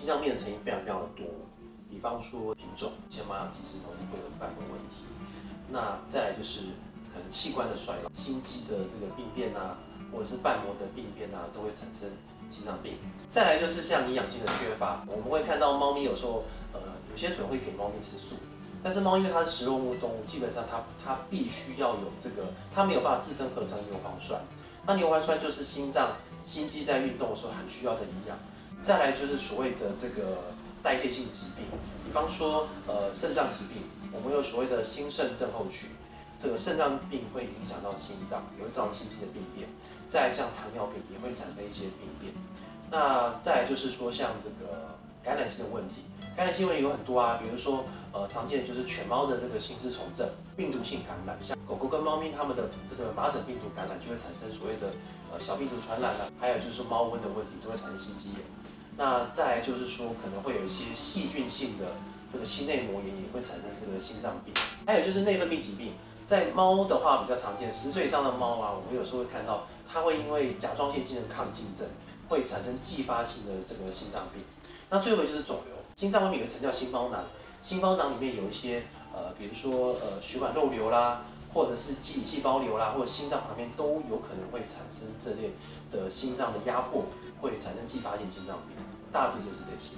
心脏病的成因非常非常的多，比方说品种，像马雅激氏都会有瓣膜问题。那再来就是可能器官的衰老、心肌的这个病变啊，或者是瓣膜的病变啊，都会产生心脏病。再来就是像营养性的缺乏，我们会看到猫咪有时候，呃，有些主人会给猫咪吃素，但是猫因为它是食肉目动物，基本上它它必须要有这个，它没有办法自身合成牛磺酸。那牛磺酸就是心脏心肌在运动的时候很需要的营养。再来就是所谓的这个代谢性疾病，比方说呃肾脏疾病，我们有所谓的心肾症候群，这个肾脏病会影响到心脏，也会造成心肌的病变。再来像糖尿病也会产生一些病变。那再来就是说像这个感染性的问题，感染性问题有很多啊，比如说呃常见的就是犬猫的这个心丝虫症，病毒性感染，像狗狗跟猫咪它们的这个麻疹病毒感染就会产生所谓的呃小病毒传染了，还有就是猫瘟的问题都会产生心肌炎。那再来就是说，可能会有一些细菌性的这个心内膜炎，也会产生这个心脏病。还有就是内分泌疾病，在猫的话比较常见，十岁以上的猫啊，我们有时候会看到它会因为甲状腺机能亢进症，会产生继发性的这个心脏病。那最后就是肿瘤，心脏外面有一层叫心包囊，心包囊里面有一些呃，比如说呃血管肉瘤啦。或者是基底细胞瘤啦，或者心脏旁边都有可能会产生这类的心脏的压迫，会产生继发性心脏病，大致就是这些。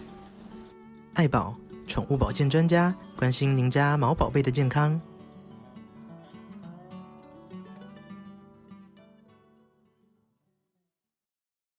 爱宝宠物保健专家关心您家毛宝贝的健康。